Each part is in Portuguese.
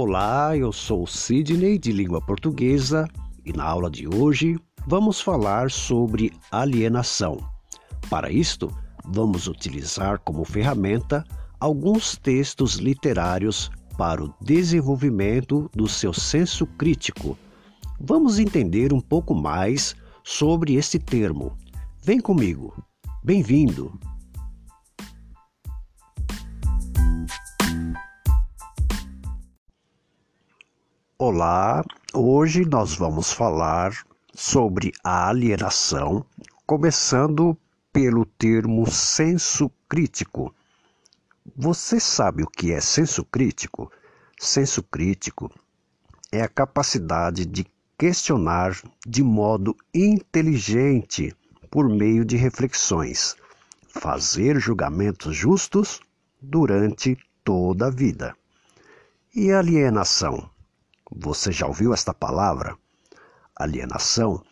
Olá, eu sou Sidney de língua portuguesa e na aula de hoje vamos falar sobre alienação. Para isto, vamos utilizar como ferramenta alguns textos literários para o desenvolvimento do seu senso crítico. Vamos entender um pouco mais sobre este termo. Vem comigo. Bem-vindo. Olá, hoje nós vamos falar sobre a alienação, começando pelo termo senso crítico. Você sabe o que é senso crítico? Senso crítico é a capacidade de questionar de modo inteligente por meio de reflexões, fazer julgamentos justos durante toda a vida. E alienação? Você já ouviu esta palavra? Alienação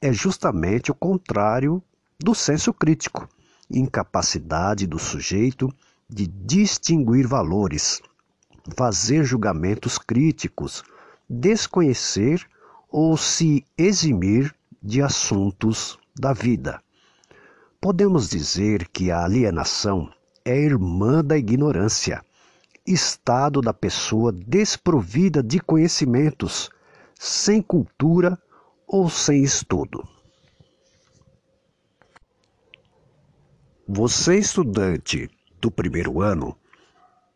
é justamente o contrário do senso crítico, incapacidade do sujeito de distinguir valores, fazer julgamentos críticos, desconhecer ou se eximir de assuntos da vida. Podemos dizer que a alienação é irmã da ignorância estado da pessoa desprovida de conhecimentos, sem cultura ou sem estudo. Você, estudante do primeiro ano,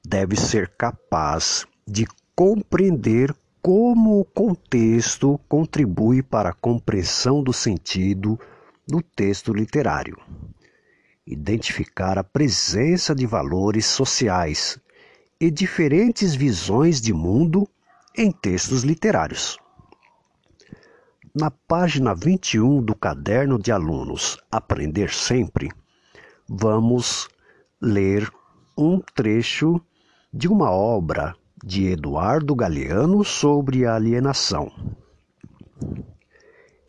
deve ser capaz de compreender como o contexto contribui para a compreensão do sentido do texto literário. Identificar a presença de valores sociais e diferentes visões de mundo em textos literários. Na página 21 do caderno de alunos Aprender Sempre, vamos ler um trecho de uma obra de Eduardo Galeano sobre a alienação.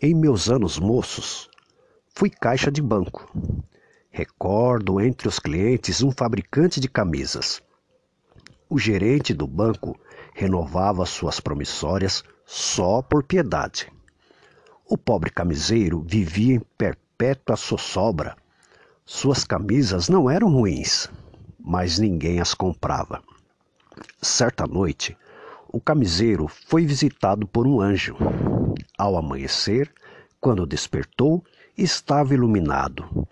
Em meus anos moços, fui caixa de banco. Recordo entre os clientes um fabricante de camisas o gerente do banco renovava suas promissórias só por piedade. O pobre camiseiro vivia em perpétua sossobra. Suas camisas não eram ruins, mas ninguém as comprava. Certa noite, o camiseiro foi visitado por um anjo. Ao amanhecer, quando despertou, estava iluminado.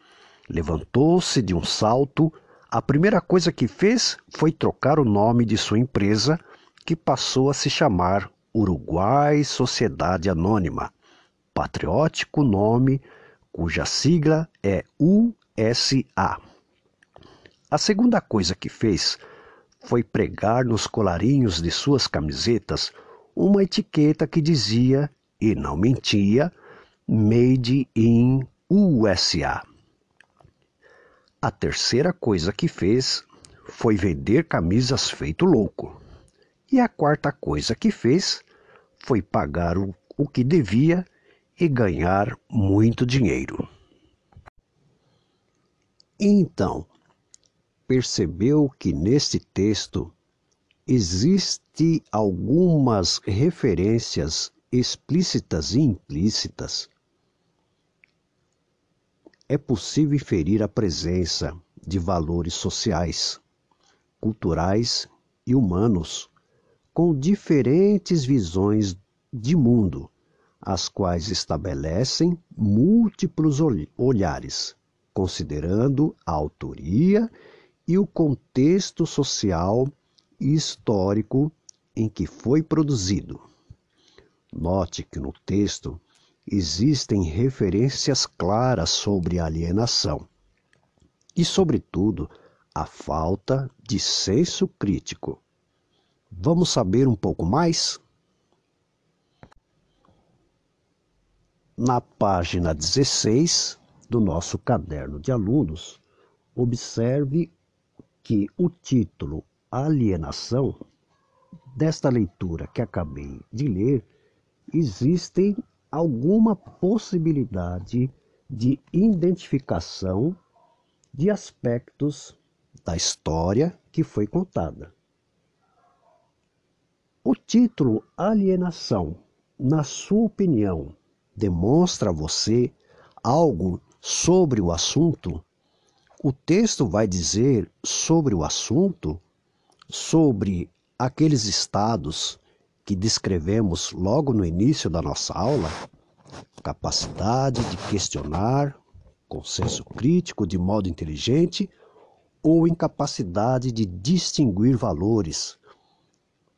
Levantou-se de um salto, a primeira coisa que fez foi trocar o nome de sua empresa, que passou a se chamar Uruguai Sociedade Anônima, patriótico nome cuja sigla é USA. A segunda coisa que fez foi pregar nos colarinhos de suas camisetas uma etiqueta que dizia, e não mentia, Made in USA. A terceira coisa que fez foi vender camisas feito louco. E a quarta coisa que fez foi pagar o, o que devia e ganhar muito dinheiro. Então, percebeu que neste texto existe algumas referências explícitas e implícitas é possível inferir a presença de valores sociais, culturais e humanos com diferentes visões de mundo, as quais estabelecem múltiplos olhares, considerando a autoria e o contexto social e histórico em que foi produzido. Note que no texto existem referências claras sobre alienação e, sobretudo, a falta de senso crítico. Vamos saber um pouco mais? Na página 16 do nosso caderno de alunos, observe que o título Alienação, desta leitura que acabei de ler, existem alguma possibilidade de identificação de aspectos da história que foi contada. O título Alienação, na sua opinião, demonstra a você algo sobre o assunto? O texto vai dizer sobre o assunto, sobre aqueles estados que descrevemos logo no início da nossa aula? Capacidade de questionar, consenso crítico de modo inteligente ou incapacidade de distinguir valores,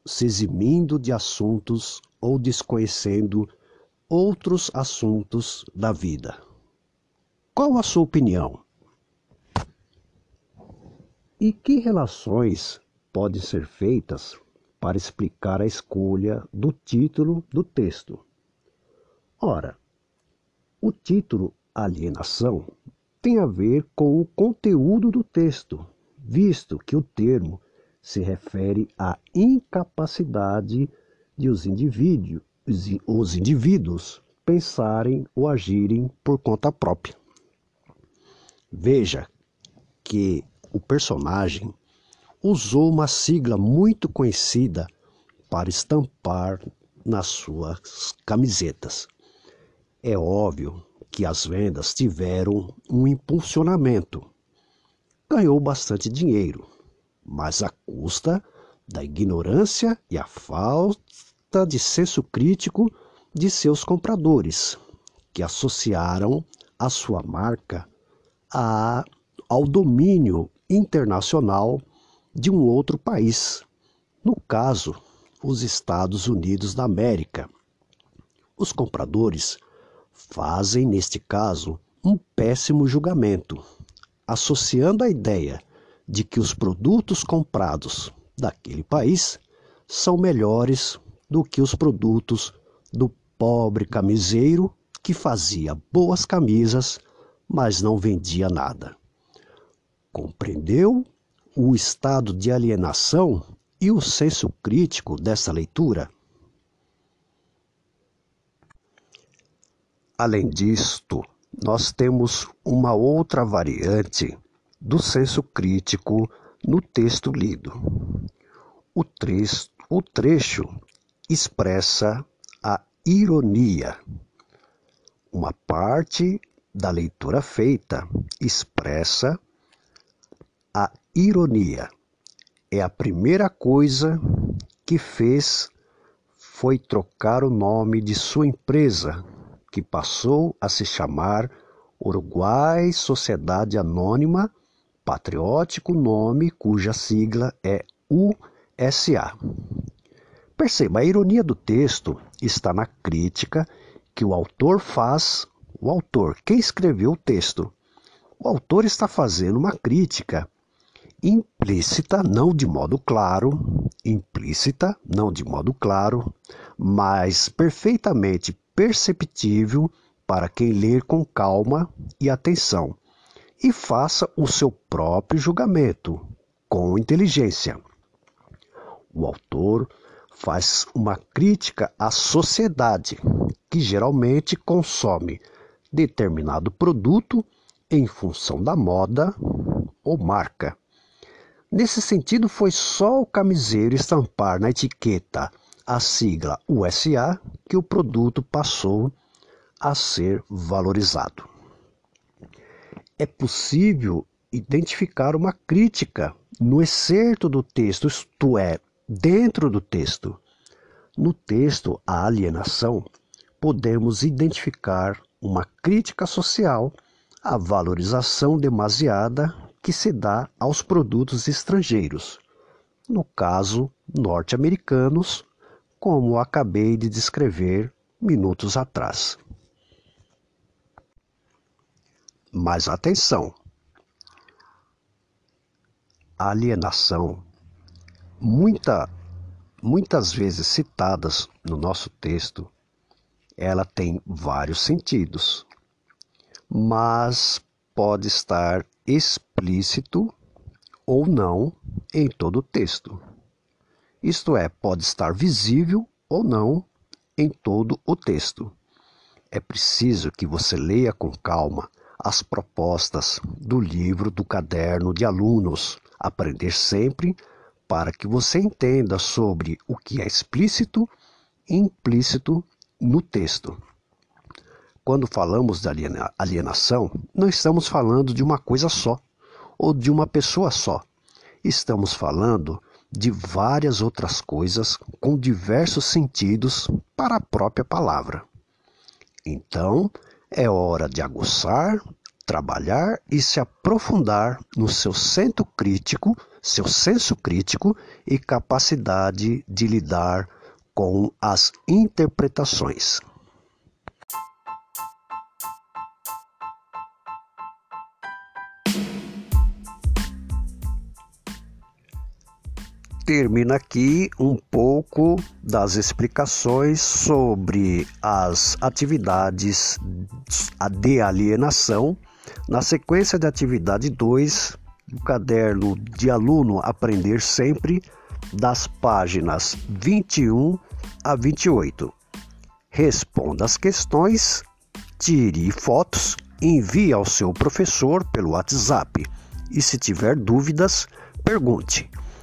se eximindo de assuntos ou desconhecendo outros assuntos da vida. Qual a sua opinião? E que relações podem ser feitas para explicar a escolha do título do texto? Ora, o título Alienação tem a ver com o conteúdo do texto, visto que o termo se refere à incapacidade de os indivíduos, os indivíduos pensarem ou agirem por conta própria. Veja que o personagem usou uma sigla muito conhecida para estampar nas suas camisetas. É óbvio que as vendas tiveram um impulsionamento. Ganhou bastante dinheiro, mas à custa da ignorância e a falta de senso crítico de seus compradores, que associaram a sua marca a, ao domínio internacional de um outro país, no caso, os Estados Unidos da América. Os compradores fazem, neste caso, um péssimo julgamento, associando a ideia de que os produtos comprados daquele país são melhores do que os produtos do pobre camiseiro que fazia boas camisas, mas não vendia nada. Compreendeu o estado de alienação e o senso crítico dessa leitura? Além disto, nós temos uma outra variante do senso crítico no texto lido. O, trecho, o trecho expressa a ironia. Uma parte da leitura feita expressa ironia. É a primeira coisa que fez foi trocar o nome de sua empresa que passou a se chamar Uruguai Sociedade Anônima Patriótico, nome cuja sigla é USA. Perceba, a ironia do texto está na crítica que o autor faz, o autor, quem escreveu o texto. O autor está fazendo uma crítica implícita, não de modo claro, implícita, não de modo claro, mas perfeitamente perceptível para quem ler com calma e atenção, e faça o seu próprio julgamento com inteligência. O autor faz uma crítica à sociedade que geralmente consome determinado produto em função da moda ou marca. Nesse sentido, foi só o camiseiro estampar na etiqueta a sigla USA que o produto passou a ser valorizado. É possível identificar uma crítica no excerto do texto, isto é, dentro do texto. No texto A Alienação, podemos identificar uma crítica social à valorização demasiada que se dá aos produtos estrangeiros, no caso norte-americanos como acabei de descrever minutos atrás. Mas atenção! Alienação, muita, muitas vezes citadas no nosso texto, ela tem vários sentidos, mas pode estar explícito ou não em todo o texto. Isto é, pode estar visível ou não em todo o texto. É preciso que você leia com calma as propostas do livro do caderno de alunos Aprender Sempre para que você entenda sobre o que é explícito e implícito no texto. Quando falamos da alienação, não estamos falando de uma coisa só ou de uma pessoa só. Estamos falando de várias outras coisas com diversos sentidos para a própria palavra. Então, é hora de aguçar, trabalhar e se aprofundar no seu centro crítico, seu senso crítico e capacidade de lidar com as interpretações. Termina aqui um pouco das explicações sobre as atividades de alienação. Na sequência de atividade 2, do caderno de aluno Aprender Sempre, das páginas 21 a 28. Responda as questões, tire fotos, envie ao seu professor pelo WhatsApp e, se tiver dúvidas, pergunte.